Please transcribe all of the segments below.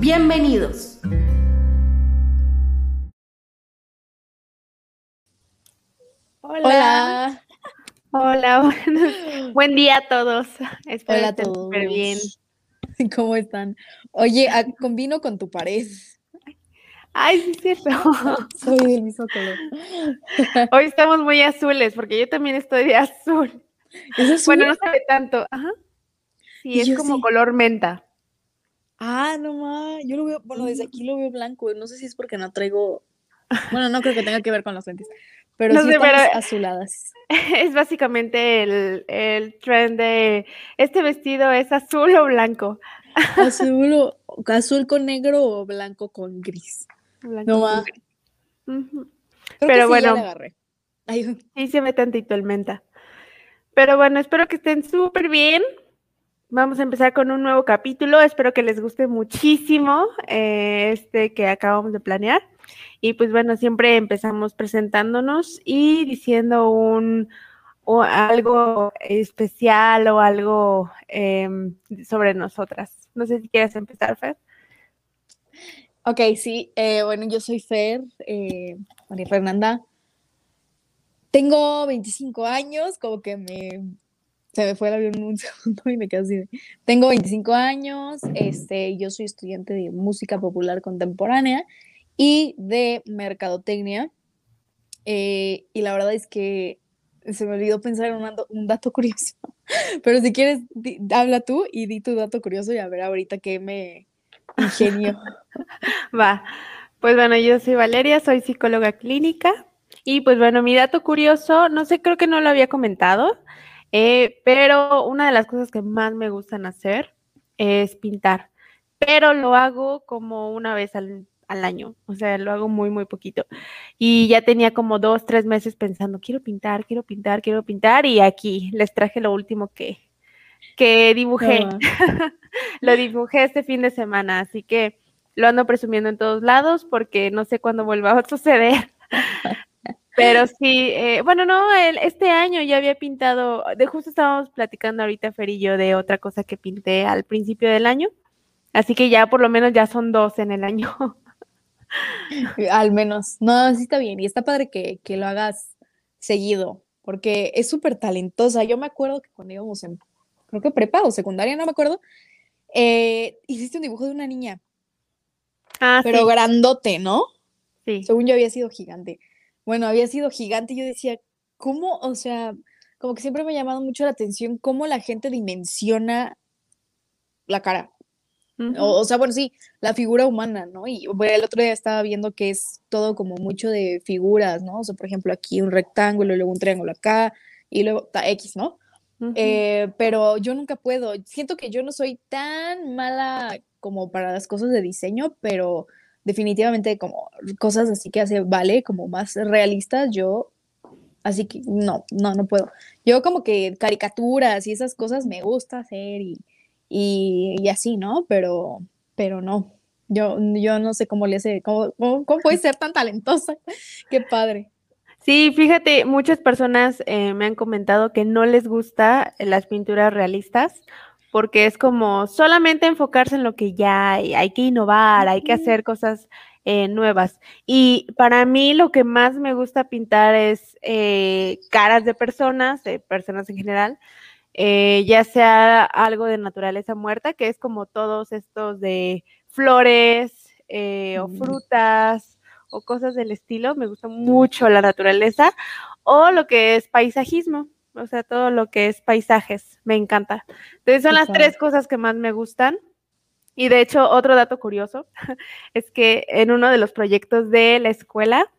Bienvenidos. Hola. Hola, buen día a todos. Espero Hola a estén todos. bien. ¿Cómo están? Oye, ah, combino con tu pared. Ay, sí, es cierto. Soy del mismo color. Hoy estamos muy azules porque yo también estoy de azul. ¿Es azul? Bueno, no se ve tanto. Ajá. Sí, Y es como sí. color menta. Ah, no más. Yo lo veo, bueno, desde aquí lo veo blanco. No sé si es porque no traigo. Bueno, no creo que tenga que ver con los lentes. Pero No sí sé, pero- azuladas. Es básicamente el, el trend de este vestido es azul o blanco. Azul, o- azul con negro o blanco con gris. Blanco No. Creo Pero sí, bueno. Ay, Sí, se ve tantito el menta. Pero bueno, espero que estén súper bien. Vamos a empezar con un nuevo capítulo. Espero que les guste muchísimo eh, este que acabamos de planear. Y pues bueno, siempre empezamos presentándonos y diciendo un o algo especial o algo em, sobre nosotras. No sé si quieres empezar, Fer. Ok, sí. eh, bueno, yo soy Fer, eh, María Fernanda. Tengo 25 años, como que me se me fue el avión un segundo y me quedé así. Tengo 25 años, este, yo soy estudiante de música popular contemporánea y de mercadotecnia. eh, y la verdad es que se me olvidó pensar en un, un dato curioso. Pero si quieres, di- habla tú y di tu dato curioso y a ver ahorita qué me ingenio. Va, pues bueno, yo soy Valeria, soy psicóloga clínica y pues bueno, mi dato curioso, no sé, creo que no lo había comentado, eh, pero una de las cosas que más me gustan hacer es pintar, pero lo hago como una vez al, al año, o sea, lo hago muy, muy poquito. Y ya tenía como dos, tres meses pensando, quiero pintar, quiero pintar, quiero pintar y aquí les traje lo último que, que dibujé. No, Lo dibujé este fin de semana, así que lo ando presumiendo en todos lados porque no sé cuándo vuelva a suceder. Pero sí, eh, bueno, no, el- este año ya había pintado, de justo estábamos platicando ahorita Fer y yo de otra cosa que pinté al principio del año, así que ya por lo menos ya son dos en el año. Al menos. No, sí está bien. Y está padre que, que lo hagas seguido, porque es súper talentosa. Yo me acuerdo que cuando íbamos en, creo que prepa o secundaria, no me acuerdo, eh, hiciste un dibujo de una niña, Ah, pero sí, grandote, ¿no? sí. Según yo había sido gigante. Bueno, había sido gigante y yo decía, ¿cómo? O sea, como que siempre me ha llamado mucho la atención cómo la gente dimensiona la cara. O, o sea, bueno, sí, la figura humana, ¿no? Y bueno, el otro día estaba viendo que es todo como mucho de figuras, ¿no? O sea, por ejemplo, aquí un rectángulo, luego un triángulo acá, y luego ta, X, ¿no? Eh, pero yo nunca puedo. Siento que yo no soy tan mala como para las cosas de diseño, pero definitivamente como cosas así que hace Vale, como más realistas, yo, así que no, no, no puedo. Yo como que caricaturas y esas cosas me gusta hacer y, y, así, ¿no? Pero, pero no. Yo, yo no sé cómo le hace, cómo, cómo, cómo puede ser tan talentosa. Qué padre. Sí, fíjate, muchas personas eh, me han comentado que no les gusta las pinturas realistas porque es como solamente enfocarse en lo que ya hay, hay que innovar, hay que hacer cosas eh, nuevas. Y para mí lo que más me gusta pintar es eh, caras de personas, de personas en general, eh, ya sea algo de naturaleza muerta, que es como todos estos de flores eh, o Mm. frutas o cosas del estilo, me gusta mucho la naturaleza, o lo que es paisajismo, o sea, todo lo que es paisajes, me encanta. Entonces son las tres cosas que más me gustan. Y de hecho, otro dato curioso es que en uno de los proyectos de la escuela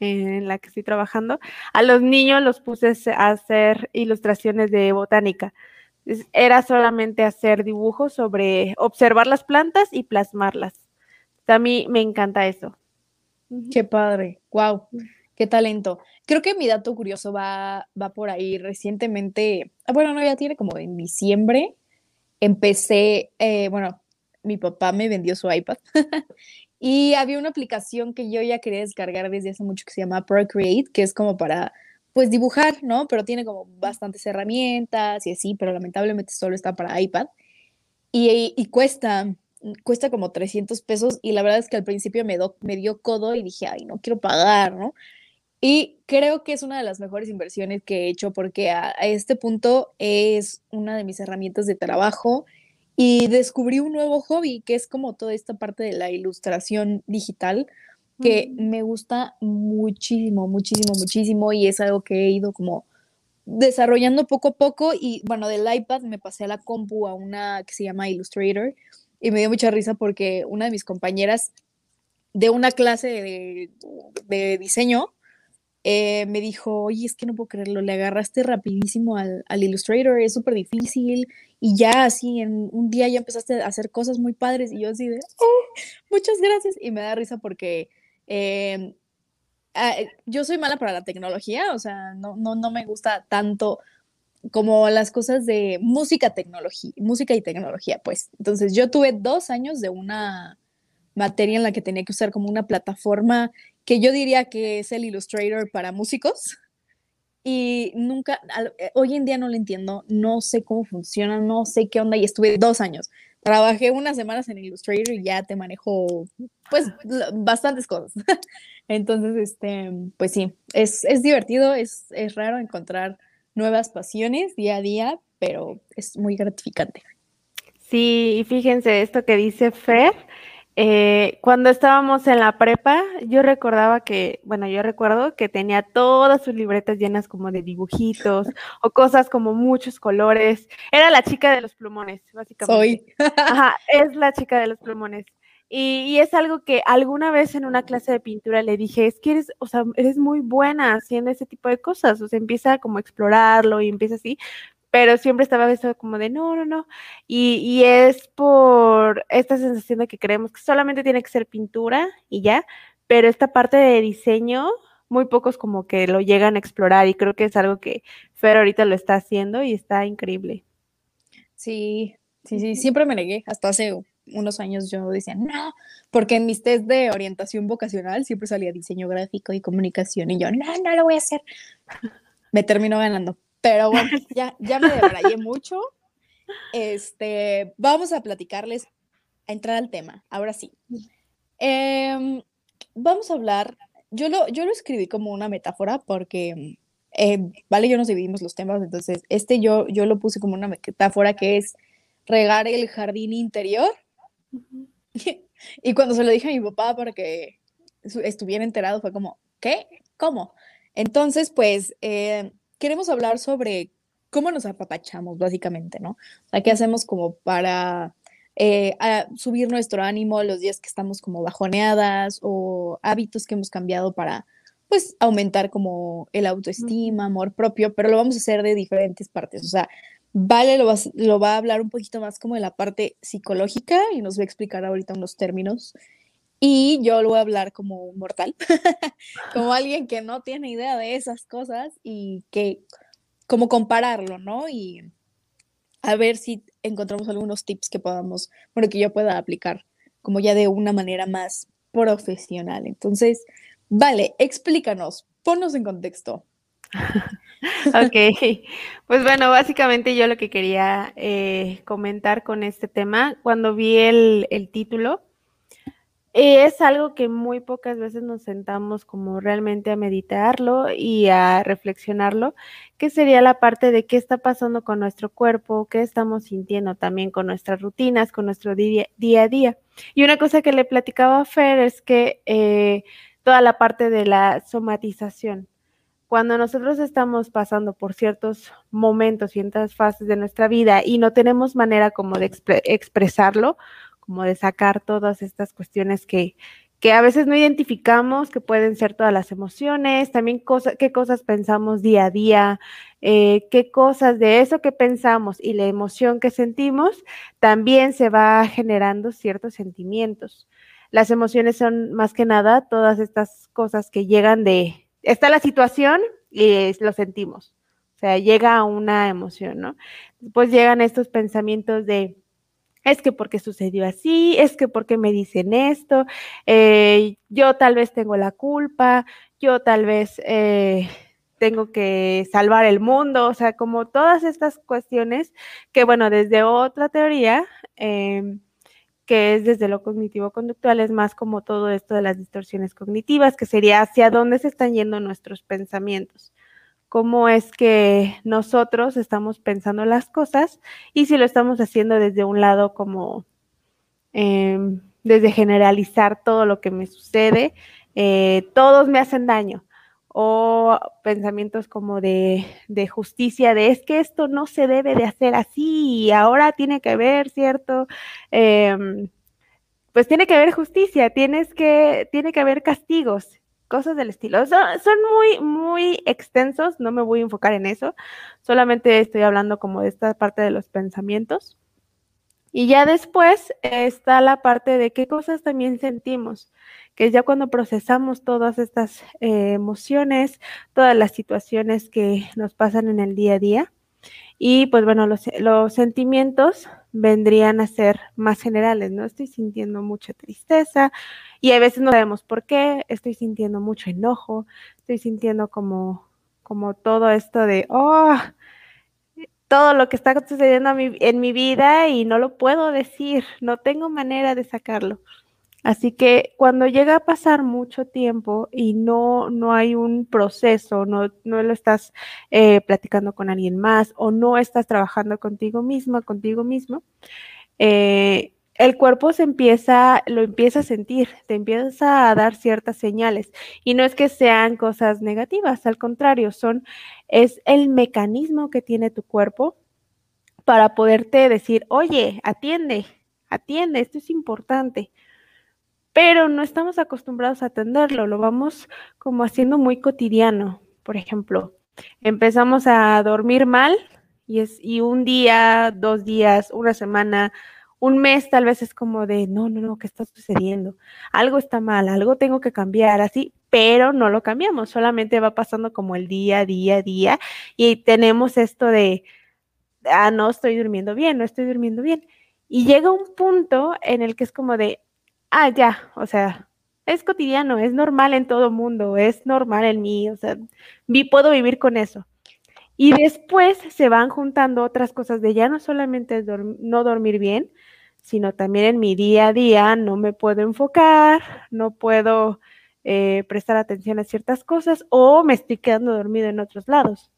en la que estoy trabajando, a los niños los puse a hacer ilustraciones de botánica. Era solamente hacer dibujos sobre observar las plantas y plasmarlas. a mí me encanta eso. Qué padre, wow, qué talento. Creo que mi dato curioso va, va por ahí. Recientemente, ah, bueno, no, ya tiene como en diciembre, empecé, eh, bueno, mi papá me vendió su iPad y había una aplicación que yo ya quería descargar desde hace mucho que se llama Procreate, que es como para, pues, dibujar, ¿no? Pero tiene como bastantes herramientas y así, pero lamentablemente solo está para iPad. Y, y cuesta, cuesta como 300 pesos y la verdad es que al principio me, me dio codo y dije, ay, no quiero pagar, ¿no? Y creo que es una de las mejores inversiones que he hecho porque a, este punto es una de mis herramientas de trabajo y descubrí un nuevo hobby que es como toda esta parte de la ilustración digital que me gusta muchísimo, muchísimo, muchísimo y es algo que he ido como desarrollando poco a poco y bueno, del iPad me pasé a la compu a una que se llama Illustrator y me dio mucha risa porque una de mis compañeras de una clase de, de diseño eh, me dijo, oye, es que no puedo creerlo, le agarraste rapidísimo al, al Illustrator, es súper difícil y ya así en un día ya empezaste a hacer cosas muy padres y yo así de, oh, muchas gracias y me da risa porque em, ah, eh, yo soy mala para la tecnología, o sea, no, no, no me gusta tanto como las cosas de música, tecnología, música y tecnología, pues. Entonces yo tuve dos años de una materia en la que tenía que usar como una plataforma que yo diría que es el Illustrator para músicos. Y nunca, eh, hoy en día no lo entiendo, no sé cómo funciona, no sé qué onda y estuve dos años. Trabajé unas semanas en Illustrator y ya te manejo, pues, bastantes cosas. Entonces, este, pues sí, es, es divertido, es, es raro encontrar nuevas pasiones día a día, pero es muy gratificante. Sí, y fíjense esto que dice Fer. Eh, cuando estábamos en la prepa, yo recordaba que, bueno, yo recuerdo que tenía todas sus libretas llenas como de dibujitos o cosas como muchos colores. Era la chica de los plumones, básicamente. Soy. Ajá, es la chica de los plumones. Y, es algo que alguna vez en una clase de pintura le dije, es que eres, o sea, eres muy buena haciendo ese tipo de cosas, o sea, empieza como a explorarlo y empieza así, pero siempre estaba eso como de no, no, no. Y, y, es por esta sensación de que creemos que solamente tiene que ser pintura y ya, pero esta parte de diseño, muy pocos como que lo llegan a explorar y creo que es algo que Fer ahorita lo está haciendo y está increíble. Sí, sí, sí, siempre me negué, hasta hace unos años yo decía, no, porque en mis test de orientación vocacional siempre salía diseño gráfico y comunicación y yo, no, no lo voy a hacer. Me terminó ganando. Pero bueno, ya, ya me debrayé mucho. Este, vamos a platicarles, a entrar al tema, ahora sí. Em, vamos a hablar, yo lo, yo lo escribí como una metáfora porque, eh, vale, yo nos dividimos los temas, entonces este yo, yo lo puse como una metáfora que es regar el jardín interior y cuando se lo dije a mi papá para que estuviera enterado, fue como, ¿qué? ¿Cómo? Entonces, pues, eh, queremos hablar sobre cómo nos apapachamos, básicamente, ¿no? O sea, qué hacemos como para eh, subir nuestro ánimo los días que estamos como bajoneadas o hábitos que hemos cambiado para, pues, aumentar como el autoestima, amor propio, pero lo vamos a hacer de diferentes partes. O sea, Vale lo va, lo va a hablar un poquito más como de la parte psicológica y nos va a explicar ahorita unos términos. Y yo lo voy a hablar como mortal, como alguien que no tiene idea de esas cosas y que, como compararlo, ¿no? Y a ver si encontramos algunos tips que podamos, bueno, que yo pueda aplicar como ya de una manera más profesional. Entonces, vale, explícanos, ponnos en contexto. Ok, pues bueno, básicamente yo lo que quería eh, comentar con este tema, cuando vi el, título, es algo que muy pocas veces nos sentamos como realmente a meditarlo y a reflexionarlo, que sería la parte de qué está pasando con nuestro cuerpo, qué estamos sintiendo también con nuestras rutinas, con nuestro día, a día. Y una cosa que le platicaba a Fer es que eh, toda la parte de la somatización, cuando nosotros estamos pasando por ciertos momentos, ciertas fases de nuestra vida y no tenemos manera como de expresarlo, como de sacar todas estas cuestiones que, que a veces no identificamos, que pueden ser todas las emociones, también qué cosas pensamos día a día, eh, qué cosas de eso que pensamos y la emoción que sentimos, también se va generando ciertos sentimientos. las emociones son más que nada todas estas cosas que llegan de, está la situación y lo sentimos. O sea, llega a una emoción, ¿no? Después llegan estos pensamientos de, es que porque sucedió así, es que porque me dicen esto, eh, yo tal vez tengo la culpa, yo tal vez eh, tengo que salvar el mundo, o sea, como todas estas cuestiones que, bueno, desde otra teoría, em, que es desde lo cognitivo-conductual, es más como todo esto de las distorsiones cognitivas, que sería hacia dónde se están yendo nuestros pensamientos, cómo es que nosotros estamos pensando las cosas y si lo estamos haciendo desde un lado como, em, desde generalizar todo lo que me sucede, eh, todos me hacen daño o pensamientos como de, justicia, de es que esto no se debe de hacer así y ahora tiene que haber, ¿cierto? Em, pues tiene que haber justicia, tienes que, tiene que haber castigos, cosas del estilo. Son, son, muy, muy extensos, no me voy a enfocar en eso, solamente estoy hablando como de esta parte de los pensamientos. Y ya después está la parte de qué cosas también sentimos que es ya cuando procesamos todas estas eh, emociones, todas las situaciones que nos pasan en el día a día. Y pues bueno, los, los, sentimientos vendrían a ser más generales, ¿no? Estoy sintiendo mucha tristeza y a veces no sabemos por qué, estoy sintiendo mucho enojo, estoy sintiendo como, como todo esto de, oh, todo lo que está sucediendo en mi vida y no lo puedo decir, no tengo manera de sacarlo. Así que cuando llega a pasar mucho tiempo y no, no hay un proceso, no, no lo estás eh, platicando con alguien más o no estás trabajando contigo misma, contigo mismo, eh, el cuerpo se empieza, lo empieza a sentir, te empieza a dar ciertas señales. Y no es que sean cosas negativas, al contrario, son, es el mecanismo que tiene tu cuerpo para poderte decir, oye, atiende, atiende, esto es importante pero no estamos acostumbrados a atenderlo, lo vamos como haciendo muy cotidiano. Por ejemplo, empezamos a dormir mal y es y un día, dos días, una semana, un mes tal vez es como de, no, no, no, ¿qué está sucediendo? Algo está mal, algo tengo que cambiar, así, pero no lo cambiamos, solamente va pasando como el día, día, día, y tenemos esto de, ah, no estoy durmiendo bien, no estoy durmiendo bien. Y llega un punto en el que es como de, ah, ya, o sea, es cotidiano, es normal en todo mundo, es normal en mí, o sea, vi, puedo vivir con eso. Y después se van juntando otras cosas de ya no solamente no dormir bien, sino también en mi día a día no me puedo enfocar, no puedo eh, prestar atención a ciertas cosas o me estoy quedando dormido en otros lados.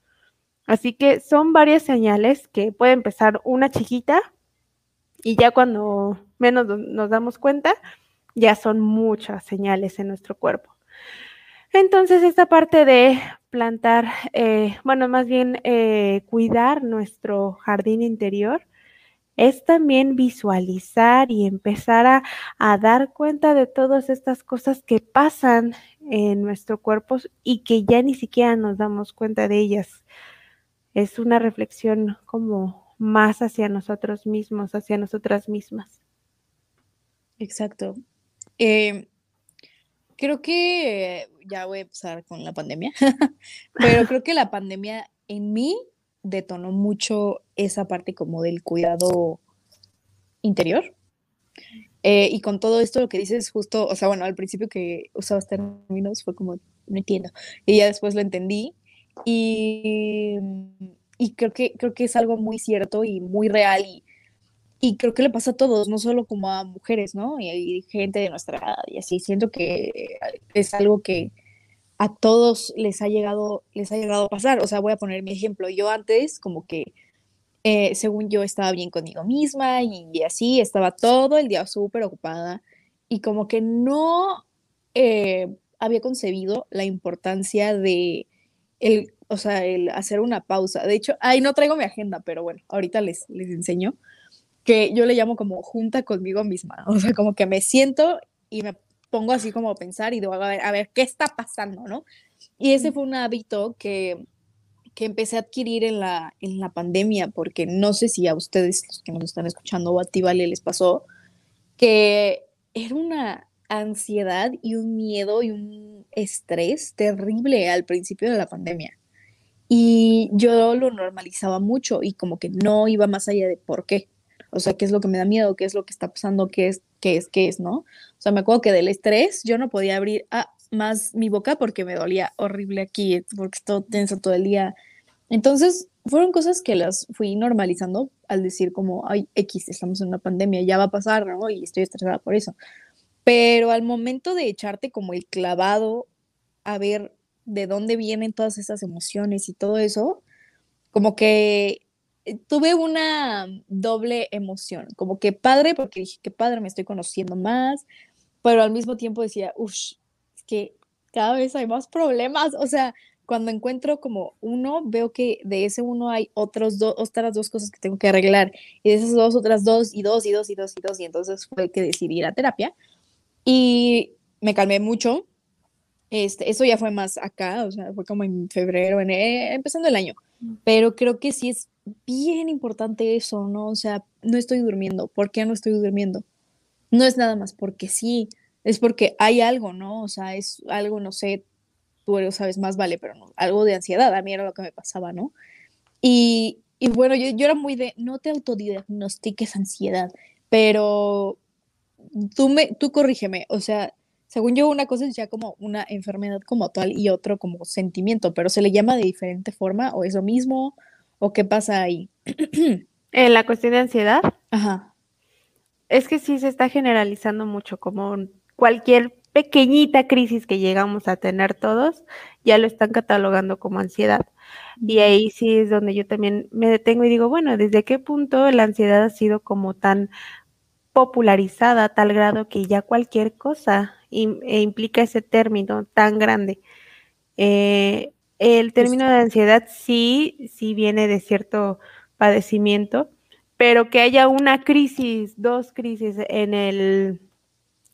Así que son varias señales que puede empezar una chiquita y ya cuando menos nos damos cuenta, ya son muchas señales en nuestro cuerpo. Entonces, esta parte de plantar, eh, bueno, más bien eh, cuidar nuestro jardín interior, es también visualizar y empezar a, dar cuenta de todas estas cosas que pasan en nuestro cuerpo y que ya ni siquiera nos damos cuenta de ellas. Es una reflexión como más hacia nosotros mismos, hacia nosotras mismas. Exacto. Eh, creo que ya voy a empezar con la pandemia, pero creo que la pandemia en mí detonó mucho esa parte como del cuidado interior. Eh, y con todo esto lo que dices justo, o sea, bueno, al principio que usabas términos fue como, no entiendo, y ya después lo entendí. Y, y creo, que, creo que es algo muy cierto y muy real y y creo que le pasa a todos, no solo como a mujeres, ¿no? Y hay gente de nuestra edad y así. Siento que es algo que a todos les ha llegado, les ha llegado a pasar. O sea, voy a poner mi ejemplo. Yo antes, como que, eh, según yo, estaba bien conmigo misma y, así, estaba todo el día súper ocupada y como que no eh, había concebido la importancia de el, o sea, el hacer una pausa. De hecho, ahí no traigo mi agenda, pero bueno, ahorita les, les enseño que yo le llamo como junta conmigo misma, o sea, como que me siento y me pongo así como a pensar y digo, a ver, a ver, ¿qué está pasando, no? Y ese fue un hábito que, que empecé a adquirir en la, en la pandemia, porque no sé si a ustedes, los que nos están escuchando, o a ti, Vale, les pasó, que era una ansiedad y un miedo y un estrés terrible al principio de la pandemia. Y yo lo normalizaba mucho y como que no iba más allá de por qué. O sea, qué es lo que me da miedo, qué es lo que está pasando, qué es, qué es, qué es, ¿no? O sea, me acuerdo que del estrés yo no podía abrir ah, más mi boca porque me dolía horrible aquí, porque estoy tenso todo el día. Entonces, fueron cosas que las fui normalizando al decir como, ay, X, estamos en una pandemia, ya va a pasar, ¿no? Y estoy estresada por eso. Pero al momento de echarte como el clavado a ver de dónde vienen todas esas emociones y todo eso, como que tuve una doble emoción, como que padre, porque dije, que padre, me estoy conociendo más, pero al mismo tiempo decía, uff, es que cada vez hay más problemas, o sea, cuando encuentro como uno, veo que de ese uno hay otros dos, otras dos cosas que tengo que arreglar, y de esas dos, otras dos, y dos, y dos, y dos, y dos, y entonces fue que decidí ir a terapia, y me calmé mucho, este, eso ya fue más acá, o sea, fue como en febrero, en, eh, empezando el año. Pero creo que sí es bien importante eso, ¿no? O sea, no estoy durmiendo. ¿Por qué no estoy durmiendo? No es nada más porque sí, es porque hay algo, ¿no? O sea, es algo, no sé, tú lo sabes más, vale, pero no, algo de ansiedad, a mí era lo que me pasaba, ¿no? Y, y bueno, yo, yo era muy de, no te autodiagnostiques ansiedad, pero tú, me, tú corrígeme, o sea, según yo, una cosa es ya como una enfermedad como tal y otro como sentimiento, pero se le llama de diferente forma o es lo mismo o qué pasa ahí. En la cuestión de ansiedad. Ajá. Es que sí se está generalizando mucho, como cualquier pequeñita crisis que llegamos a tener todos, ya lo están catalogando como ansiedad. Y ahí sí es donde yo también me detengo y digo, bueno, ¿desde qué punto la ansiedad ha sido como tan popularizada a tal grado que ya cualquier cosa e implica ese término tan grande. Eh, el término de ansiedad sí, sí viene de cierto padecimiento, pero que haya una crisis, dos crisis en el,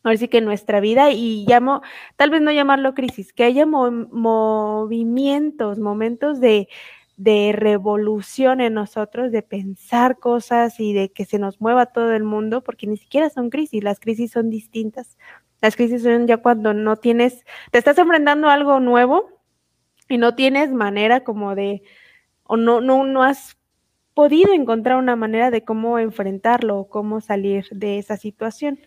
ahora sí que en nuestra vida, y llamo, tal vez no llamarlo crisis, que haya movimientos, momentos de, de revolución en nosotros, de pensar cosas y de que se nos mueva todo el mundo, porque ni siquiera son crisis, las crisis son distintas. Las crisis son ya cuando no tienes, te estás enfrentando a algo nuevo y no tienes manera como de, o no, no, no has podido encontrar una manera de cómo enfrentarlo o cómo salir de esa situación.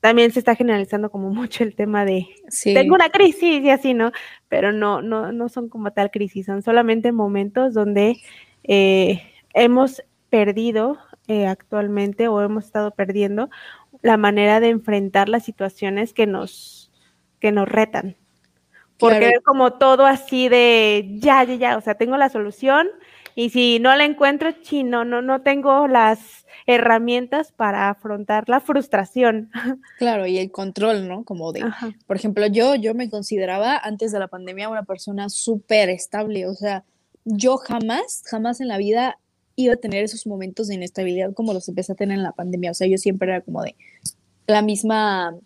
También se está generalizando como mucho el tema de tengo una crisis y así, ¿no? Pero no, no, no son como tal crisis, son solamente momentos donde eh, hemos perdido eh, actualmente o hemos estado perdiendo la manera de enfrentar las situaciones que nos, que nos retan. Porque es como todo así de ya, ya, ya, o sea, tengo la solución y si no la encuentro, chino, no, no tengo las herramientas para afrontar la frustración. Claro, y el control, ¿no? Como de, por ejemplo, yo, yo me consideraba antes de la pandemia una persona súper estable, o sea, yo jamás, jamás en la vida iba a tener esos momentos de inestabilidad como los empecé a tener en la pandemia. O sea, yo siempre era como de la misma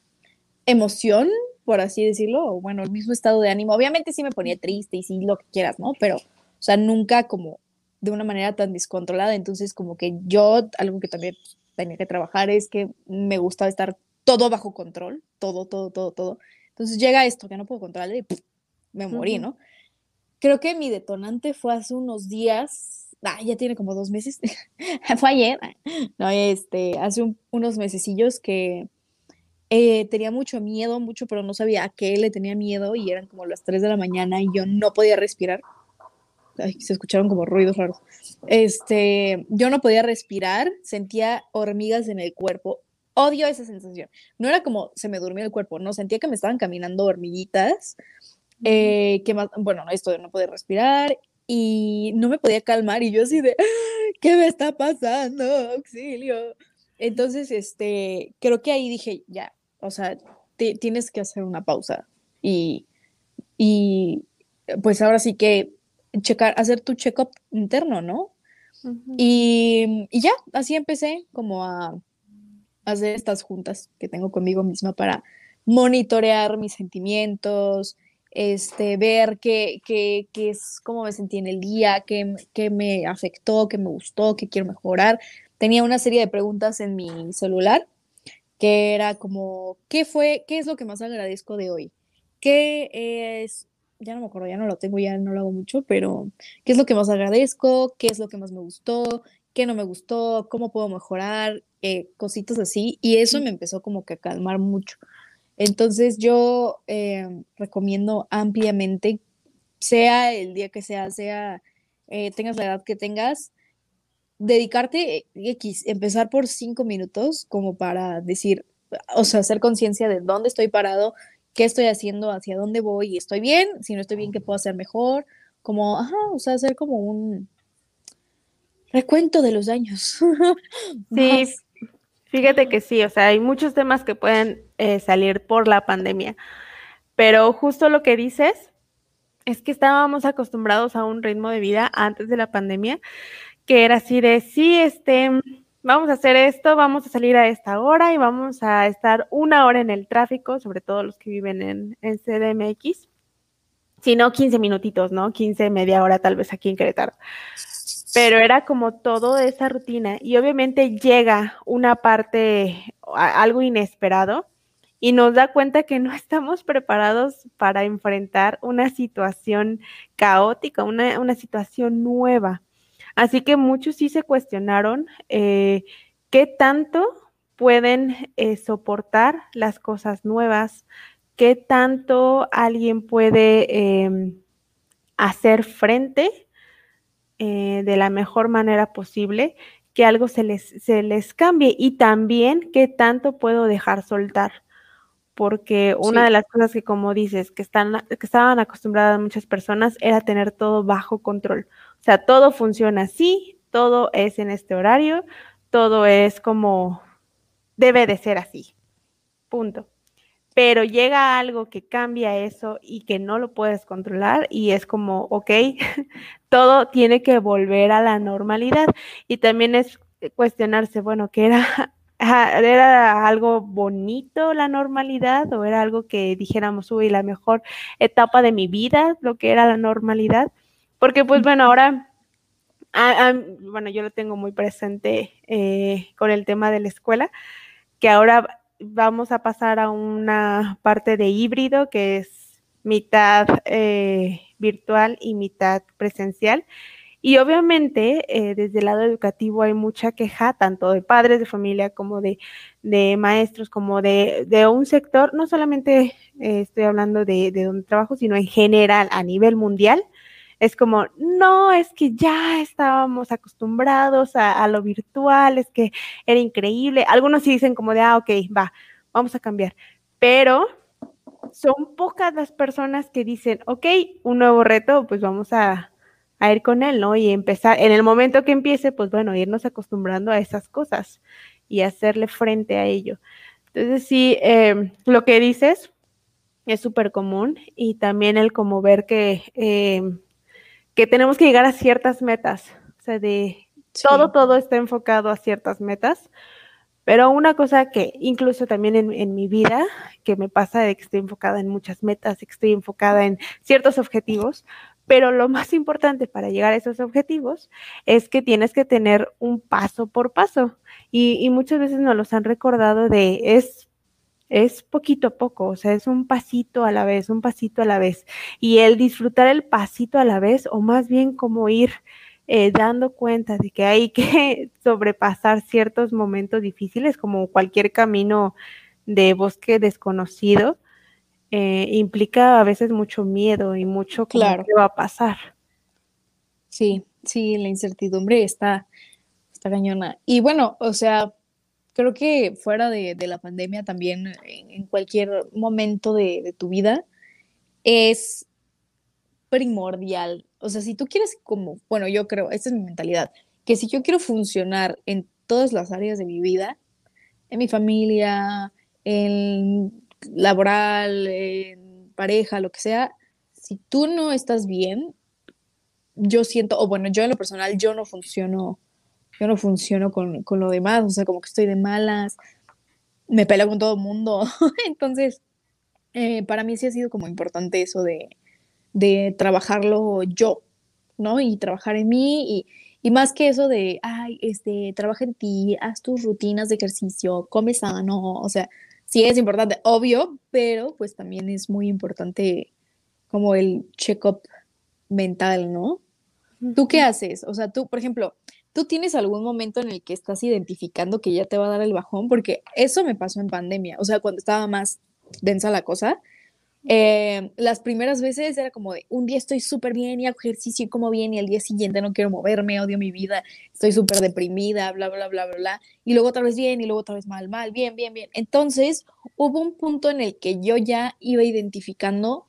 emoción, por así decirlo, o bueno, el mismo estado de ánimo. Obviamente sí me ponía triste y sí lo que quieras, ¿no? Pero, o sea, nunca como de una manera tan descontrolada. Entonces, como que yo, algo que también tenía que trabajar es que me gustaba estar todo bajo control, todo, todo, todo, todo. Entonces llega esto que no puedo controlar y me morí, ¿no? Creo que mi detonante fue hace unos días, ah, ya tiene como dos meses, fue ayer, no, este, hace unos mesecillos que eh, tenía mucho miedo, mucho, pero no sabía a qué le tenía miedo y eran como las 3 de la mañana y yo no podía respirar. se escucharon como ruidos raros. Este, yo no podía respirar, sentía hormigas en el cuerpo. Odio esa sensación. No era como se me durmió el cuerpo, no, sentía que me estaban caminando hormiguitas. Eh, que más, bueno, esto de no poder respirar y no me podía calmar y yo así de, ¿qué me está pasando? Auxilio. Entonces, este, creo que ahí dije, ya, o sea, tienes que hacer una pausa y, y pues ahora sí que checar, hacer tu check-up interno, ¿no? y, y, ya, así empecé como a hacer estas juntas que tengo conmigo misma para monitorear mis sentimientos, este, ver qué, qué, qué, es, cómo me sentí en el día, qué, qué, me afectó, qué me gustó, qué quiero mejorar. Tenía una serie de preguntas en mi celular que era como, ¿qué fue, qué es lo que más agradezco de hoy? ¿Qué es, ya no me acuerdo, ya no lo tengo, ya no lo hago mucho, pero ¿qué es lo que más agradezco? ¿Qué es lo que más me gustó? ¿Qué no me gustó? ¿Cómo puedo mejorar? Eh, cositas así. Y eso me empezó como que a calmar mucho. Entonces yo eh, recomiendo ampliamente, sea el día que sea, sea eh, tengas la edad que tengas, dedicarte X, empezar por cinco minutos como para decir, o sea, hacer conciencia de dónde estoy parado, qué estoy haciendo, hacia dónde voy, estoy bien, si no estoy bien, qué puedo hacer mejor, como, ajá, o sea, hacer como un recuento de los daños. sí, fíjate que sí, o sea, hay muchos temas que pueden eh, salir por la pandemia, pero justo lo que dices es que estábamos acostumbrados a un ritmo de vida antes de la pandemia que era así de, sí, este, vamos a hacer esto, vamos a salir a esta hora y vamos a estar una hora en el tráfico, sobre todo los que viven en, en CDMX, si no 15 minutitos, ¿no? 15, media hora tal vez aquí en Querétaro. Pero era como todo esa rutina y obviamente llega una parte, algo inesperado y nos da cuenta que no estamos preparados para enfrentar una situación caótica, una, una situación nueva. Así que muchos sí se cuestionaron eh, qué tanto pueden eh, soportar las cosas nuevas, qué tanto alguien puede em, hacer frente eh, de la mejor manera posible, que algo se les, se les cambie y también qué tanto puedo dejar soltar porque una de las cosas que como dices, que, están, que estaban acostumbradas muchas personas era tener todo bajo control. O sea, todo funciona así, todo es en este horario, todo es como debe de ser así. Punto. Pero llega algo que cambia eso y que no lo puedes controlar y es como, ok, todo tiene que volver a la normalidad. Y también es cuestionarse, bueno, ¿qué era ¿Era algo bonito la normalidad o era algo que dijéramos, uy, la mejor etapa de mi vida, lo que era la normalidad? Porque pues bueno, ahora, bueno, yo lo tengo muy presente eh, con el tema de la escuela, que ahora vamos a pasar a una parte de híbrido que es mitad eh, virtual y mitad presencial. Y obviamente eh, desde el lado educativo hay mucha queja, tanto de padres de familia como de, maestros, como de, un sector, no solamente estoy hablando de, de donde trabajo, sino en general a nivel mundial, es como, no, es que ya estábamos acostumbrados a, lo virtual, es que era increíble. Algunos sí dicen como de, ah, ok, va, vamos a cambiar. Pero son pocas las personas que dicen, ok, un nuevo reto, pues vamos a, a ir con él, ¿no? Y empezar, en el momento que empiece, pues bueno, irnos acostumbrando a esas cosas y hacerle frente a ello. Entonces, sí, em, lo que dices es súper común y también el como ver que em, que tenemos que llegar a ciertas metas, o sea, de todo, todo está enfocado a ciertas metas, pero una cosa que incluso también en, mi vida, que me pasa de que estoy enfocada en muchas metas, que estoy enfocada en ciertos objetivos, pero lo más importante para llegar a esos objetivos es que tienes que tener un paso por paso. Y, y muchas veces nos los han recordado de es es poquito a poco, o sea, es un pasito a la vez, un pasito a la vez. Y el disfrutar el pasito a la vez, o más bien como ir eh, dando cuenta de que hay que sobrepasar ciertos momentos difíciles, como cualquier camino de bosque desconocido, eh, implica a veces mucho miedo y mucho claro. qué va a pasar. Sí, sí, la incertidumbre está, está cañona. Y bueno, o sea, creo que fuera de, la pandemia también, en, cualquier momento de, tu vida, es primordial. O sea, si tú quieres como, bueno, yo creo, esta es mi mentalidad, que si yo quiero funcionar en todas las áreas de mi vida, en mi familia, en laboral, en pareja, lo que sea, si tú no estás bien, yo siento, o bueno, yo en lo personal, yo no funciono yo no funciono con, lo demás, o sea, como que estoy de malas, me peleo con todo el mundo. Entonces, eh, para mí sí ha sido como importante eso de, trabajarlo yo, ¿no? Y trabajar en mí Y más que eso de, ay, este, trabaja en ti, haz tus rutinas de ejercicio, come sano, o sea, sí es importante, obvio, pero pues también es muy importante como el check-up mental, ¿no? ¿Tú qué haces? O sea, tú, por ejemplo, ¿tú tienes algún momento en el que estás identificando que ya te va a dar el bajón? Porque eso me pasó en pandemia, o sea, cuando estaba más densa la cosa, eh, las primeras veces era como de un día estoy súper bien y hago ejercicio y como bien y al día siguiente no quiero moverme, odio mi vida, estoy súper deprimida, bla, bla, bla, bla, bla. Y luego otra vez bien y luego otra vez mal, mal, bien, bien, bien. Entonces hubo un punto en el que yo ya iba identificando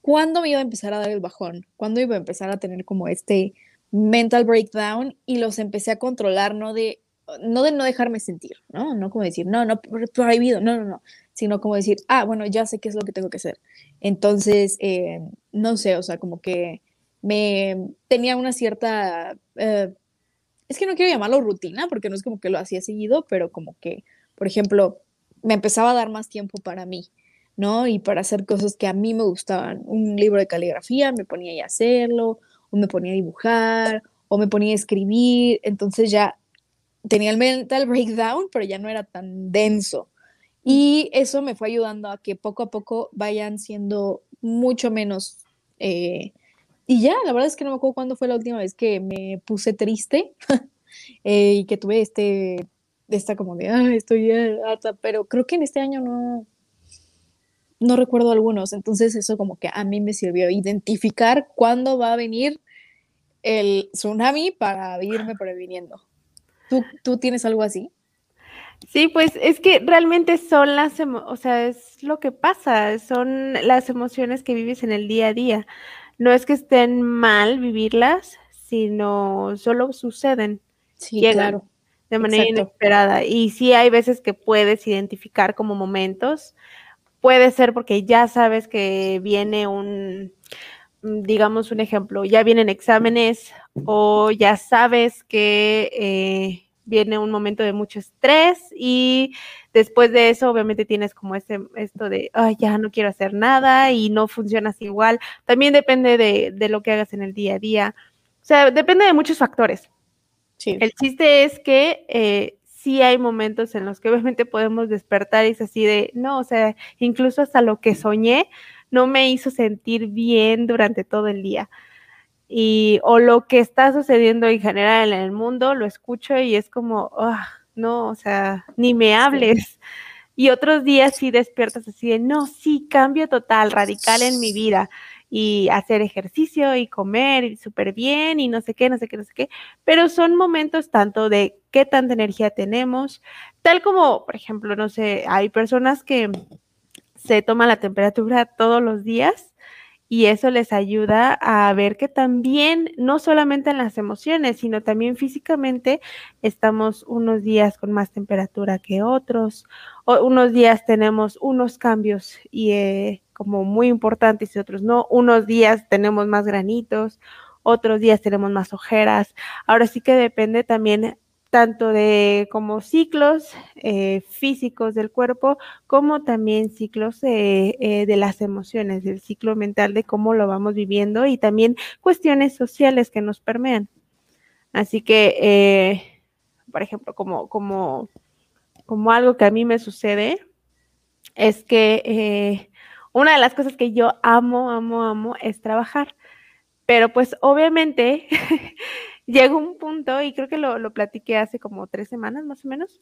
cuándo me iba a empezar a dar el bajón, cuándo iba a empezar a tener como este mental breakdown y los empecé a controlar, no de no de no dejarme sentir, ¿no? No como decir, no, no, prohibido, no, no, no, sino como decir, ah, bueno, ya sé qué es lo que tengo que hacer. Entonces, eh, no sé, o sea, como que me tenía una cierta, eh, es que no quiero llamarlo rutina, porque no es como que lo hacía seguido, pero como que, por ejemplo, me empezaba a dar más tiempo para mí, ¿no? Y para hacer cosas que a mí me gustaban. Un libro de caligrafía, me ponía a hacerlo, o me ponía a dibujar, o me ponía a escribir, entonces ya tenía el mental breakdown, pero ya no era tan denso. Y eso me fue ayudando a que poco a poco vayan siendo mucho menos... Eh, y ya, la verdad es que no me acuerdo cuándo fue la última vez que me puse triste eh, y que tuve este, esta como de, estoy harta, pero creo que en este año no, no recuerdo algunos. Entonces eso como que a mí me sirvió identificar cuándo va a venir el tsunami para irme previniendo. ¿Tú, tú tienes algo así? Sí, pues es que realmente son las, o sea, es lo que pasa, son las emociones que vives en el día a día. No es que estén mal vivirlas, sino solo suceden. Sí, claro. De manera inesperada. Y sí hay veces que puedes identificar como momentos. Puede ser porque ya sabes que viene un, digamos un ejemplo, ya vienen exámenes o ya sabes que eh, viene un momento de mucho estrés y después de eso obviamente tienes como este, esto de, ay, ya no quiero hacer nada y no funcionas igual. También depende de, de lo que hagas en el día a día. O sea, depende de muchos factores. Sí. El chiste es que eh, sí hay momentos en los que obviamente podemos despertar y es así de, no, o sea, incluso hasta lo que soñé no me hizo sentir bien durante todo el día y o lo que está sucediendo en general en el mundo, lo escucho y es como, ah, no, o sea, ni me hables. Y otros días sí despiertas así de, no, sí, cambio total, radical en mi vida. Y hacer ejercicio y comer súper bien y no sé qué, no sé qué, no sé qué. Pero son momentos tanto de qué tanta energía tenemos, tal como, por ejemplo, no sé, hay personas que se toman la temperatura todos los días y eso les ayuda a ver que también, no solamente en las emociones, sino también físicamente, estamos unos días con más temperatura que otros, o unos días tenemos unos cambios y eh, como muy importantes y otros no, unos días tenemos más granitos, otros días tenemos más ojeras. Ahora sí que depende también tanto de como ciclos eh, físicos del cuerpo, como también ciclos eh, de las emociones, del ciclo mental de cómo lo vamos viviendo y también cuestiones sociales que nos permean. Así que, eh, por ejemplo, como, como, como algo que a mí me sucede, es que una de las cosas que yo amo, amo, amo es trabajar. Pero pues obviamente llegó un punto, y creo que lo, lo, platiqué hace como tres semanas más o menos,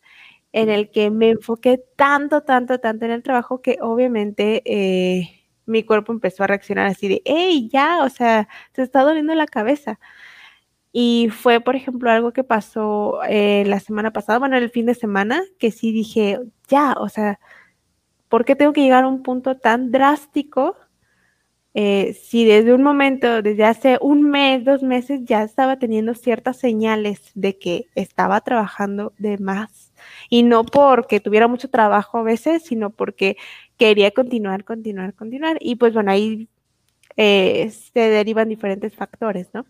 en el que me enfoqué tanto, tanto, tanto en el trabajo que obviamente eh, mi cuerpo empezó a reaccionar así de, hey, ya, o sea, se está doliendo la cabeza. Y fue, por ejemplo, algo que pasó eh, la semana pasada, bueno, el fin de semana, que sí dije, ya, o sea, ¿por qué tengo que llegar a un punto tan drástico eh, si desde un momento, desde hace un mes, dos meses, ya estaba teniendo ciertas señales de que estaba trabajando de más. Y no porque tuviera mucho trabajo a veces, sino porque quería continuar, continuar, continuar. Y pues bueno, ahí eh, se derivan diferentes factores, ¿no?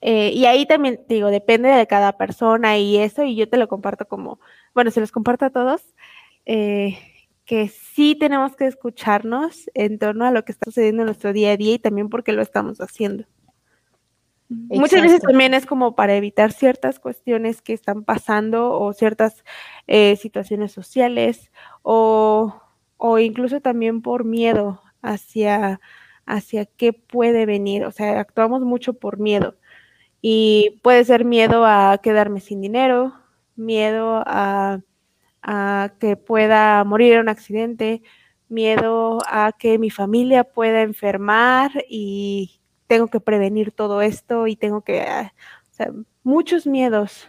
Eh, y ahí también, digo, depende de cada persona y eso, y yo te lo comparto como, bueno, se los comparto a todos. Eh, que sí tenemos que escucharnos en torno a lo que está sucediendo en nuestro día a día y también porque lo estamos haciendo. Muchas veces también es como para evitar ciertas cuestiones que están pasando o ciertas eh, situaciones sociales o, o, incluso también por miedo hacia, hacia qué puede venir. O sea, actuamos mucho por miedo y puede ser miedo a quedarme sin dinero, miedo a, a que pueda morir en un accidente, miedo a que mi familia pueda enfermar y tengo que prevenir todo esto y tengo que, ah, o sea, muchos miedos,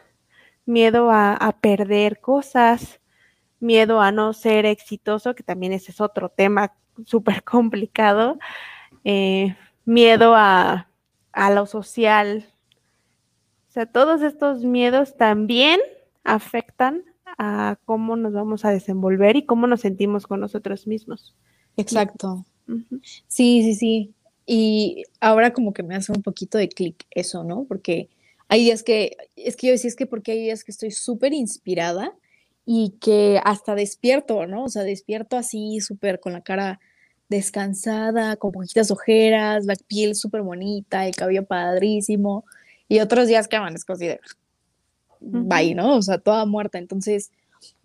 miedo a, perder cosas, miedo a no ser exitoso, que también ese es otro tema súper complicado, eh, miedo a, a lo social. O sea, todos estos miedos también afectan a cómo nos vamos a desenvolver y cómo nos sentimos con nosotros mismos. Exacto. Sí, sí, sí. Y ahora como que me hace un poquito de clic eso, ¿no? Porque hay días que, es que yo decía, es que porque hay días que estoy súper inspirada y que hasta despierto, ¿no? O sea, despierto así súper con la cara descansada, con poquitas ojeras, la piel súper bonita, el cabello padrísimo. Y otros días que amanezco así de, bye, ¿no? O sea, toda muerta. Entonces,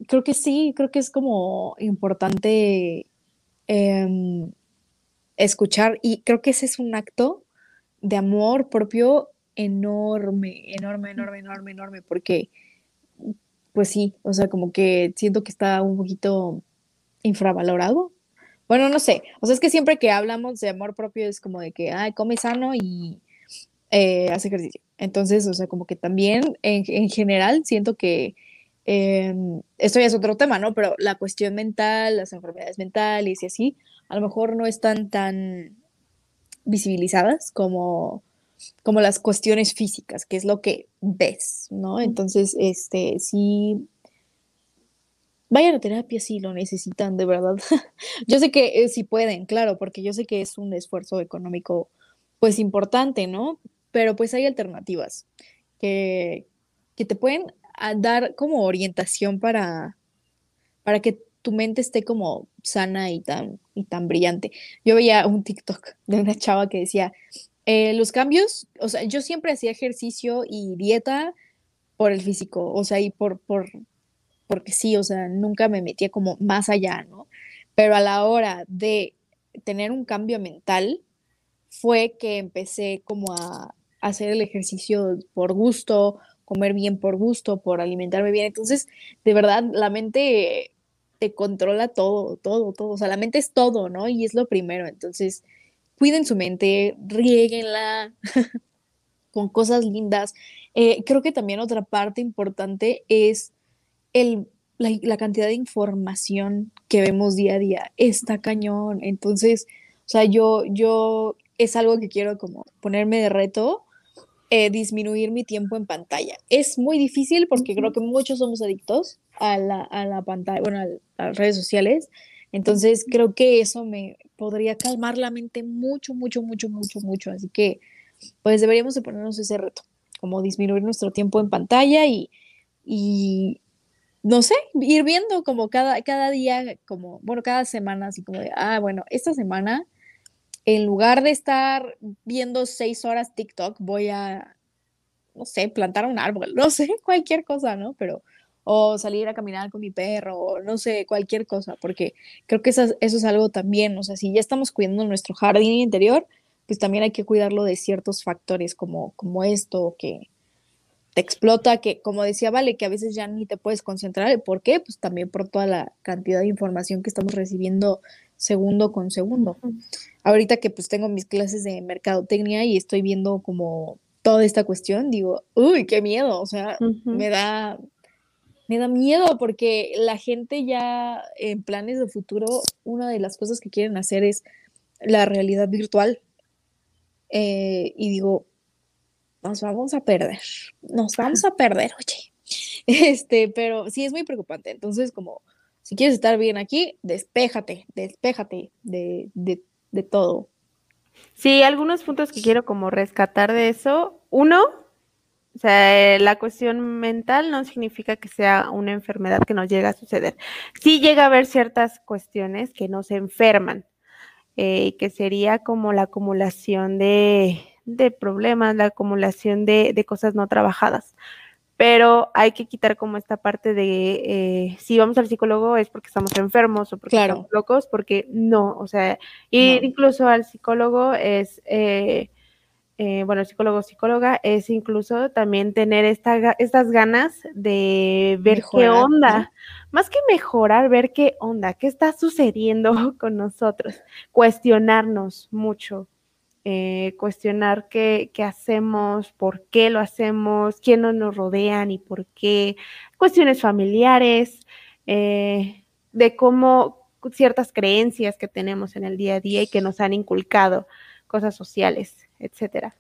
creo que sí, creo que es como importante em, escuchar y creo que ese es un acto de amor propio enorme, enorme, enorme, enorme, enorme, porque pues sí, o sea, como que siento que está un poquito infravalorado. Bueno, no sé, o sea, es que siempre que hablamos de amor propio es como de que, ay, come sano y eh, hace ejercicio. Entonces, o sea, como que también en, general siento que em, esto ya es otro tema, ¿no? Pero la cuestión mental, las enfermedades mentales y así, a lo mejor no están tan visibilizadas como, como las cuestiones físicas, que es lo que ves, ¿no? Entonces, este, sí, vayan a terapia si lo necesitan, de verdad. yo sé que eh, si pueden, claro, porque yo sé que es un esfuerzo económico, pues importante, ¿no? Pero pues hay alternativas que, que te pueden ah, dar como orientación para, para que tu mente esté como sana y tan, y tan brillante. Yo veía un TikTok de una chava que decía, eh, los cambios, o sea, yo siempre hacía ejercicio y dieta por el físico, o sea, y por, por, porque sí, o sea, nunca me metía como más allá, ¿no? Pero a la hora de tener un cambio mental, fue que empecé como a hacer el ejercicio por gusto, comer bien por gusto, por alimentarme bien. Entonces, de verdad, la mente te controla todo, todo, todo. O sea, la mente es todo, ¿no? Y es lo primero. Entonces, cuiden su mente, rieguenla con cosas lindas. Eh, creo que también otra parte importante es el, la, cantidad de información que vemos día a día. Está cañón. Entonces, o sea, yo, yo es algo que quiero como ponerme de reto. Eh, disminuir mi tiempo en pantalla. Es muy difícil porque creo que muchos somos adictos a la, a la pantalla, bueno, a, las redes sociales. Entonces creo que eso me podría calmar la mente mucho, mucho, mucho, mucho, mucho. Así que pues deberíamos de ponernos ese reto, como disminuir nuestro tiempo en pantalla y, y no sé, ir viendo como cada, cada día, como, bueno, cada semana, así como de, ah, bueno, esta semana, en lugar de estar viendo seis horas TikTok, voy a, no sé, plantar un árbol, no sé, cualquier cosa, ¿no? Pero o salir a caminar con mi perro, o no sé, cualquier cosa, porque creo que eso, eso es algo también, o sea, si ya estamos cuidando nuestro jardín interior, pues también hay que cuidarlo de ciertos factores como, como esto, que te explota, que como decía Vale, que a veces ya ni te puedes concentrar, ¿por qué? Pues también por toda la cantidad de información que estamos recibiendo segundo con segundo. Ahorita que pues tengo mis clases de mercadotecnia y estoy viendo como toda esta cuestión, digo, uy, qué miedo, o sea, me da me da miedo porque la gente ya en planes de futuro, una de las cosas que quieren hacer es la realidad virtual. Eh, y digo, nos vamos a perder, nos vamos a perder, oye. Este, pero sí es muy preocupante. Entonces, como si quieres estar bien aquí, despéjate, despéjate de, de, todo. Sí, algunos puntos que quiero como rescatar de eso. Uno, o sea, la cuestión mental no significa que sea una enfermedad que nos llega a suceder. Sí llega a haber ciertas cuestiones que nos enferman, eh, que sería como la acumulación de, de problemas, la acumulación de, de cosas no trabajadas pero hay que quitar como esta parte de eh, si vamos al psicólogo es porque estamos enfermos o porque estamos locos, porque no, o sea, ir incluso al psicólogo es, eh, eh, bueno, el psicólogo psicóloga es incluso también tener esta, estas ganas de ver qué onda, más que mejorar, ver qué onda, qué está sucediendo con nosotros, cuestionarnos mucho. Eh, cuestionar qué, hacemos, por qué lo hacemos, quiénes nos rodean y por qué, cuestiones familiares, eh, de cómo ciertas creencias que tenemos en el día a día y que nos han inculcado, cosas sociales, etcétera.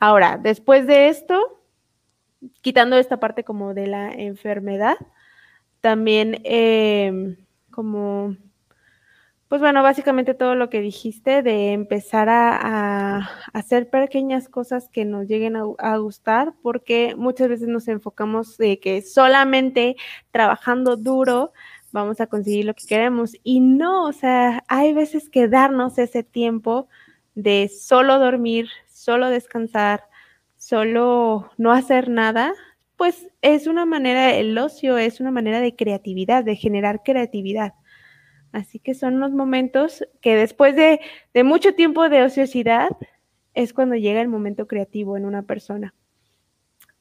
Ahora, después de esto, quitando esta parte como de la enfermedad, también em, como pues bueno, básicamente todo lo que dijiste de empezar a, hacer pequeñas cosas que nos lleguen a, gustar, porque muchas veces nos enfocamos de que solamente trabajando duro vamos a conseguir lo que queremos. Y no, o sea, hay veces que darnos ese tiempo de solo dormir, solo descansar, solo no hacer nada, pues es una manera, el ocio es una manera de creatividad, de generar creatividad. Así que son los momentos que después de, mucho tiempo de ociosidad es cuando llega el momento creativo en una persona.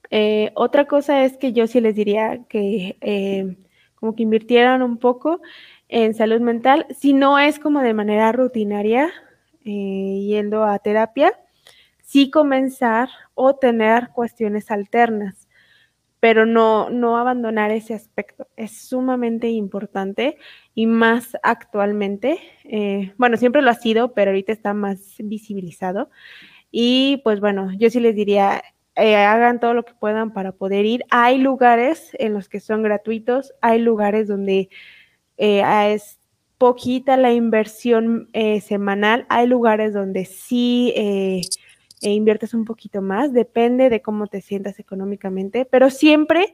Eh, otra cosa es que yo sí les diría que eh, como que invirtieran un poco en salud mental, si no es como de manera rutinaria, eh, yendo a terapia, sí comenzar o tener cuestiones alternas pero no, no abandonar ese aspecto. Es sumamente importante y más actualmente. Eh, bueno, siempre lo ha sido, pero ahorita está más visibilizado. Y pues bueno, yo sí les diría, eh, hagan todo lo que puedan para poder ir. Hay lugares en los que son gratuitos, hay lugares donde eh, es poquita la inversión semanal, hay lugares donde sí e inviertes un poquito más, depende de cómo te sientas económicamente, pero siempre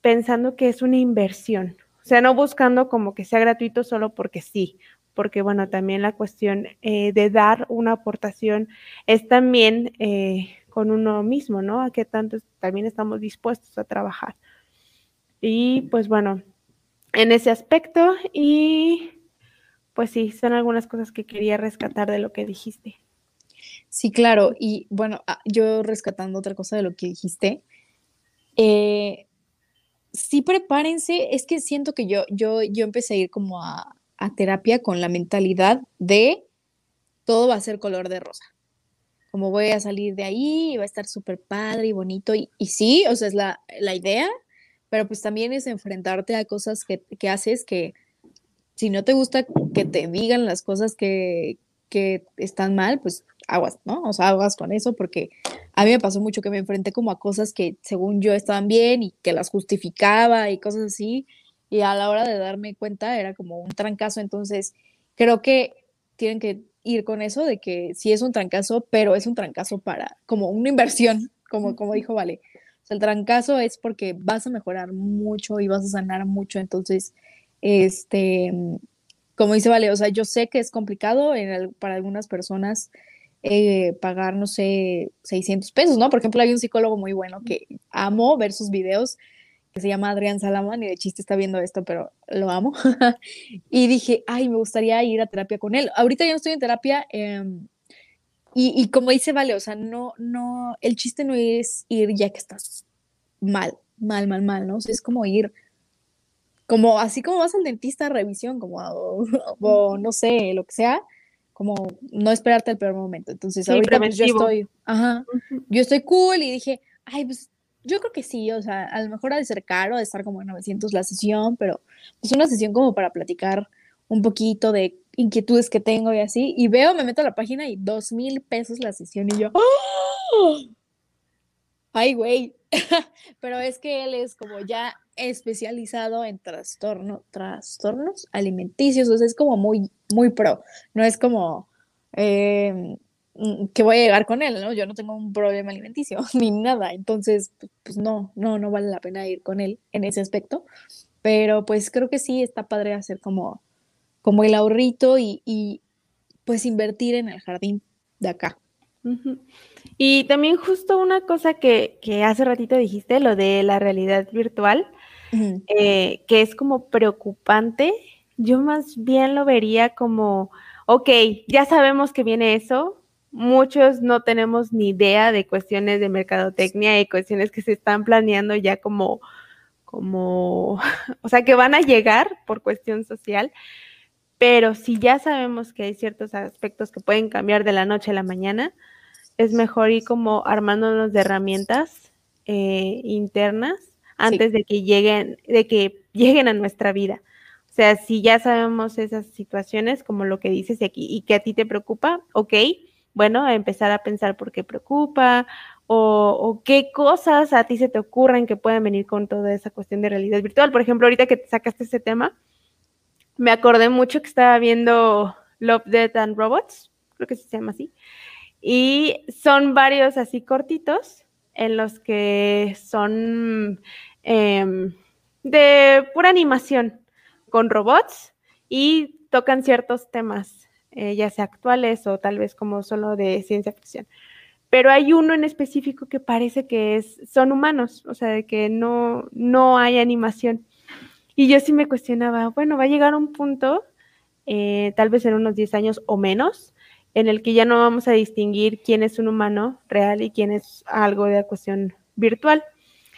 pensando que es una inversión, o sea, no buscando como que sea gratuito solo porque sí, porque bueno, también la cuestión eh, de dar una aportación es también eh, con uno mismo, ¿no? A qué tanto también estamos dispuestos a trabajar. Y pues bueno, en ese aspecto y pues sí, son algunas cosas que quería rescatar de lo que dijiste. Sí, claro. Y bueno, ah, yo rescatando otra cosa de lo que dijiste, eh, sí prepárense, es que siento que yo, yo, yo empecé a ir como a, terapia con la mentalidad de todo va a ser color de rosa. Como voy a salir de ahí y va a estar súper padre y bonito. Y, sí, o sea, es la, idea, pero pues también es enfrentarte a cosas que, que haces que si no te gusta que te digan las cosas que, que están mal, pues aguas, ¿no? O sea, aguas con eso, porque a mí me pasó mucho que me enfrenté como a cosas que según yo estaban bien y que las justificaba y cosas así, y a la hora de darme cuenta era como un trancazo, entonces creo que tienen que ir con eso de que sí es un trancazo, pero es un trancazo para, como una inversión, como, como dijo Vale. O sea, el trancazo es porque vas a mejorar mucho y vas a sanar mucho, entonces, este, como dice Vale, o sea, yo sé que es complicado para algunas personas eh, pagar, no sé, 600 pesos, ¿no? Por ejemplo, hay un psicólogo muy bueno que amo ver sus videos, que se llama Adrián Salaman, y de chiste está viendo esto, pero lo amo. y dije, ay, me gustaría ir a terapia con él. Ahorita ya no estoy en terapia, em, y, y, como dice Vale, o sea, no, no, el chiste no es ir ya que estás mal, mal, mal, mal, ¿no? O sea, es como ir como así como vas al dentista a revisión, como o, no sé, lo que sea, como no esperarte al peor momento. Entonces, ahorita pues, yo estoy, ajá, yo estoy cool y dije, ay, pues yo creo que sí, o sea, a lo mejor ha de ser caro, de estar como en 900 la sesión, pero pues una sesión como para platicar un poquito de inquietudes que tengo y así, y veo, me meto a la página y dos mil pesos la sesión y yo, ¡Oh! ay, güey, pero es que él es como ya especializado en trastorno, trastornos alimenticios, o sea, es como muy, muy pro, no es como mm, que voy a llegar con él, ¿no? Yo no tengo un problema alimenticio ni nada, entonces, pues no, no, no vale la pena ir con él en ese aspecto, pero pues creo que sí está padre hacer como, como el ahorrito y, y pues invertir en el jardín de acá, Y también justo una cosa que, hace ratito dijiste, lo de la realidad virtual, eh, que es como preocupante, yo más bien lo vería como, ok, ya sabemos que viene eso, muchos no tenemos ni idea de cuestiones de mercadotecnia y cuestiones que se están planeando ya como, como, o sea, que van a llegar por cuestión social, pero si ya sabemos que hay ciertos aspectos que pueden cambiar de la noche a la mañana, es mejor ir como armándonos de herramientas eh, internas antes de que lleguen, de que lleguen a nuestra vida. O sea, si ya sabemos esas situaciones, como lo que dices aquí, y que a ti te preocupa, ok, bueno, empezar a pensar por qué preocupa o, qué cosas a ti se te ocurren que puedan venir con toda esa cuestión de realidad virtual. Por ejemplo, ahorita que sacaste ese tema, me acordé mucho que estaba viendo Love, Death and Robots, creo que se llama así, y son varios así cortitos en los que son em, de pura animación con robots y tocan ciertos temas, eh, ya sea actuales o tal vez como solo de ciencia ficción. Pero hay uno en específico que parece que es, son humanos, o sea, de que no, no hay animación. Y yo sí me cuestionaba, bueno, va a llegar un punto, eh, tal vez en unos 10 años o menos, en el que ya no vamos a distinguir quién es un humano real y quién es algo de cuestión virtual.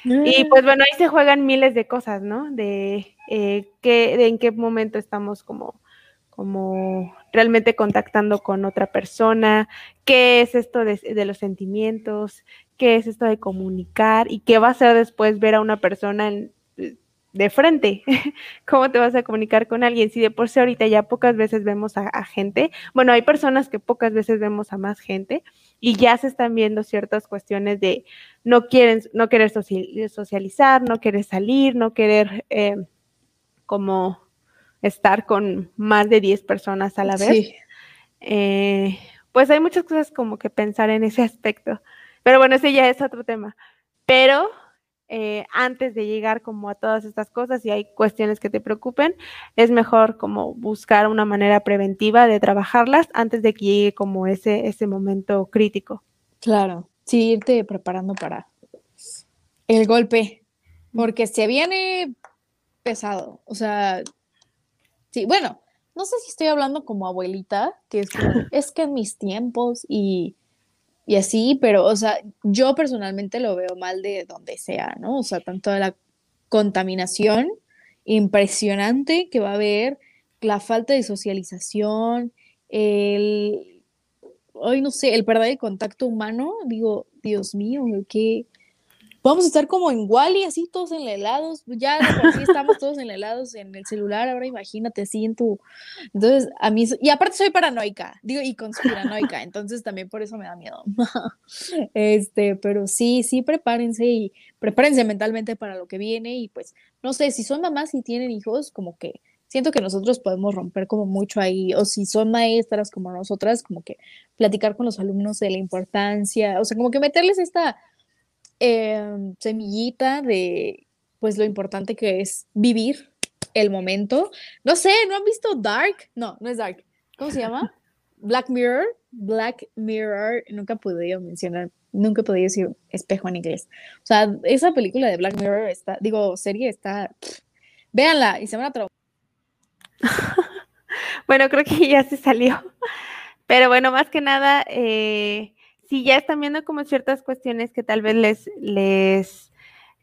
Y mm. pues bueno, ahí se juegan miles de cosas, ¿no? De, eh, qué, de en qué momento estamos como, como realmente contactando con otra persona, qué es esto de, de, los sentimientos, qué es esto de comunicar y qué va a ser después ver a una persona en, de frente. ¿Cómo te vas a comunicar con alguien? Si de por sí ahorita ya pocas veces vemos a, gente, bueno, hay personas que pocas veces vemos a más gente y ya se están viendo ciertas cuestiones de no quieren, no querer socializar, no querer salir, no querer eh, como estar con más de 10 personas a la vez. Eh, pues hay muchas cosas como que pensar en ese aspecto. Pero bueno, ese ya es otro tema. Pero eh, antes de llegar como a todas estas cosas, si hay cuestiones que te preocupen, es mejor como buscar una manera preventiva de trabajarlas antes de que llegue como ese, ese momento crítico. Claro, sí, irte preparando para el golpe, porque se viene pesado, o sea, sí, bueno, no sé si estoy hablando como abuelita, que es es que en mis tiempos y y así, pero, o sea, yo personalmente lo veo mal de donde sea, ¿no? O sea, tanto de la contaminación impresionante que va a haber, la falta de socialización, el, hoy no sé, el perder el contacto humano, digo, Dios mío, qué, vamos a estar como en Wally, así todos en helados, ya estamos todos en helados en el celular, ahora imagínate así en tu, entonces a mí, y aparte soy paranoica, digo, y conspiranoica, entonces también por eso me da miedo, este, pero sí, sí, prepárense y prepárense mentalmente para lo que viene y pues, no sé, si son mamás y tienen hijos, como que siento que nosotros podemos romper como mucho ahí, o si son maestras como nosotras, como que platicar con los alumnos de la importancia, o sea, como que meterles esta Em, semillita de pues lo importante que es vivir el momento. No sé, ¿no han visto Dark? No, no es Dark. ¿Cómo se llama? Black Mirror. Black Mirror. Nunca he podido mencionar, nunca he podido decir espejo en inglés. O sea, esa película de Black Mirror está, digo, serie está. véanla y se van a traumar. bueno, creo que ya se salió. Pero bueno, más que nada, eh, si ya están viendo como ciertas cuestiones que tal vez les, les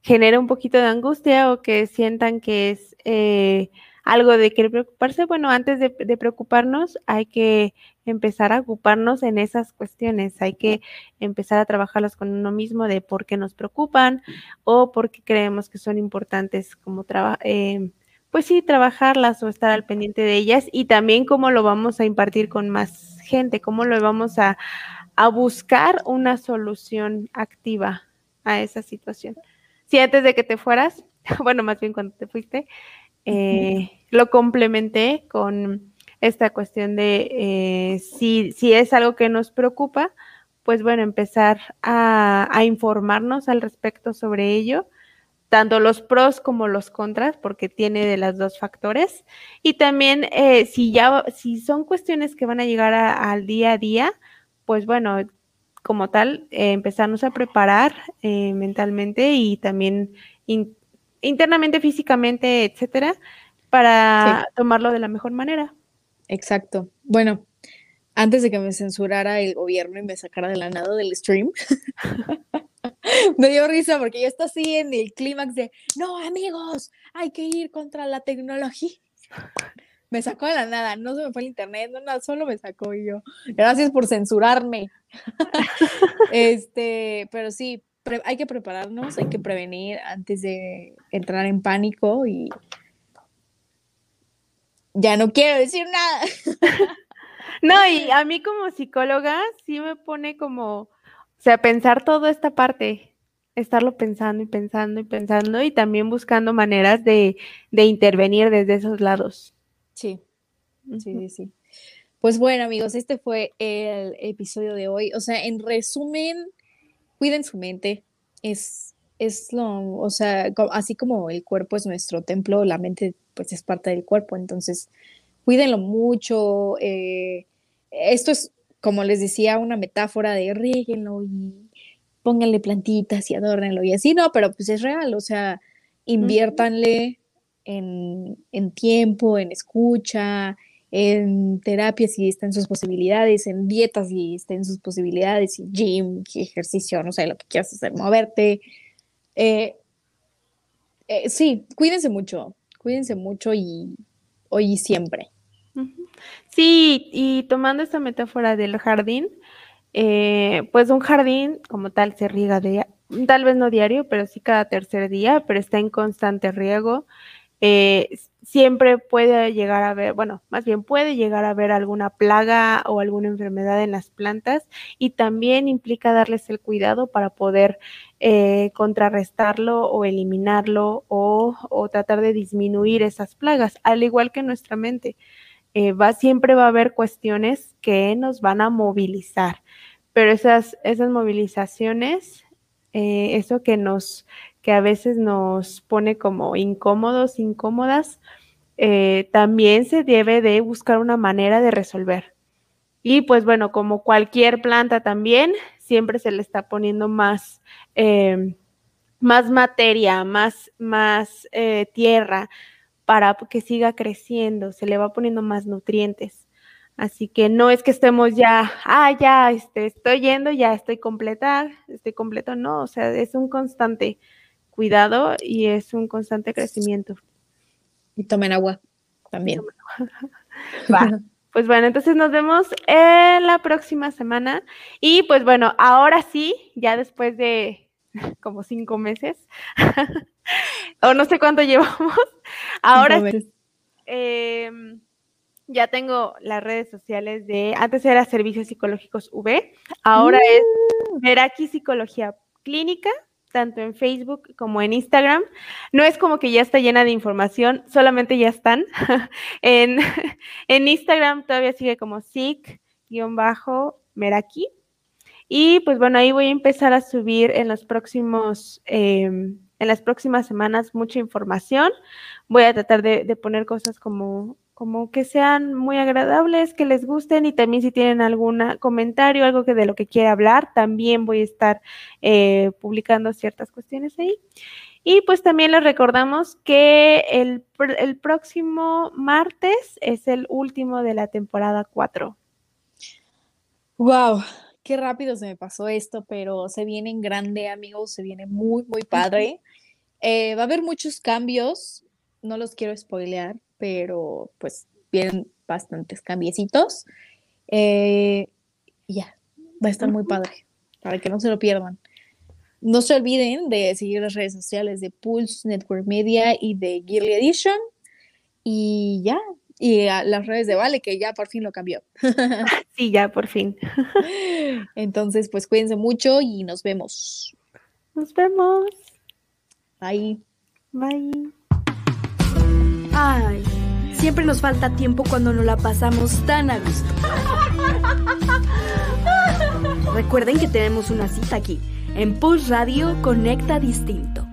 genera un poquito de angustia o que sientan que es eh, algo de que preocuparse, bueno, antes de, preocuparnos hay que empezar a ocuparnos en esas cuestiones, hay que empezar a trabajarlas con uno mismo de por qué nos preocupan o por qué creemos que son importantes como. Eh, pues sí, trabajarlas o estar al pendiente de ellas y también cómo lo vamos a impartir con más gente, cómo lo vamos a, a buscar una solución activa a esa situación. Si antes de que te fueras, bueno, más bien cuando te fuiste, eh, lo complementé con esta cuestión de eh, si, si, es algo que nos preocupa, pues bueno, empezar a, informarnos al respecto sobre ello, tanto los pros como los contras, porque tiene de las dos factores. Y también eh, si ya, si son cuestiones que van a llegar al día a día, pues bueno, como tal, eh, empezarnos a preparar eh, mentalmente y también internamente, físicamente, etcétera, para tomarlo de la mejor manera. Exacto. Bueno, antes de que me censurara el gobierno y me sacara de la nada del stream, me dio risa porque yo estoy así en el clímax de, no amigos, hay que ir contra la tecnología. Me sacó de la nada, no se me fue el internet, no, nada, solo me sacó yo, gracias por censurarme. este, pero sí, hay que prepararnos, hay que prevenir antes de entrar en pánico y ya no quiero decir nada. no, y a mí como psicóloga sí me pone como, o sea, pensar toda esta parte, estarlo pensando y pensando y pensando y también buscando maneras de intervenir desde esos lados. Sí, sí, sí, sí. Pues bueno, amigos, este fue el episodio de hoy. O sea, en resumen, cuiden su mente. Es, es lo, o sea, así como el cuerpo es nuestro templo, la mente pues es parte del cuerpo. Entonces, cuídenlo mucho. Eh, esto es, como les decía, una metáfora de ríguenlo y pónganle plantitas y adórnenlo y así, no, pero pues es real, o sea, inviértanle en, en tiempo, en escucha, en terapia si está en sus posibilidades, en dietas si está en sus posibilidades, y gym, ejercicio, no sé, lo que quieras hacer, moverte. Eh, eh, sí, cuídense mucho, cuídense mucho y hoy y siempre. Sí, y tomando esta metáfora del jardín, eh, pues un jardín como tal se riega tal vez no diario, pero sí cada tercer día, pero está en constante riego. Eh, siempre puede llegar a haber, bueno, más bien puede llegar a haber alguna plaga o alguna enfermedad en las plantas y también implica darles el cuidado para poder eh, contrarrestarlo o eliminarlo o, tratar de disminuir esas plagas, al igual que nuestra mente. Eh, va, siempre va a haber cuestiones que nos van a movilizar, pero esas, esas movilizaciones, eso que nos, que a veces nos pone como incómodos, incómodas, eh, también se debe de buscar una manera de resolver. Y pues bueno, como cualquier planta también, siempre se le está poniendo más, em, más materia, más, más eh, tierra para que siga creciendo, se le va poniendo más nutrientes. Así que no es que estemos ya, ah, ya, este, estoy yendo, ya estoy completa, estoy completo, no, o sea, es un constante cuidado y es un constante crecimiento. Y tomen agua también. Pues bueno, entonces nos vemos en la próxima semana. Y pues bueno, ahora sí, ya después de como cinco meses, o no sé cuánto llevamos, ahora em, ya tengo las redes sociales de, antes era Servicios Psicológicos V, ahora es. Meraki Psicología Clínica tanto en Facebook como en Instagram. No es como que ya está llena de información, solamente ya están. en, en, Instagram todavía sigue como SIC-Meraki. Y pues bueno, ahí voy a empezar a subir en los próximos, em, en las próximas semanas mucha información. Voy a tratar de poner cosas como como que sean muy agradables, que les gusten y también si tienen algún comentario, algo que de lo que quiera hablar, también voy a estar eh, publicando ciertas cuestiones ahí. Y pues también les recordamos que el, el, próximo martes es el último de la temporada 4. ¡Wow! Qué rápido se me pasó esto, pero se viene en grande, amigos, se viene muy, muy padre. Eh, va a haber muchos cambios, no los quiero spoilear, pero pues vienen bastantes cambiecitos. Eh, ya, va a estar muy padre, para que no se lo pierdan. No se olviden de seguir las redes sociales de Pulse Network Media y de Gearly Edition. Y ya, y las redes de Vale, que ya por fin lo cambió. Sí, ya por fin. Entonces, pues cuídense mucho y nos vemos. Nos vemos. Bye. Bye. Ay, siempre nos falta tiempo cuando nos la pasamos tan a gusto. Recuerden que tenemos una cita aquí, en Pulse Radio Conecta Distinto.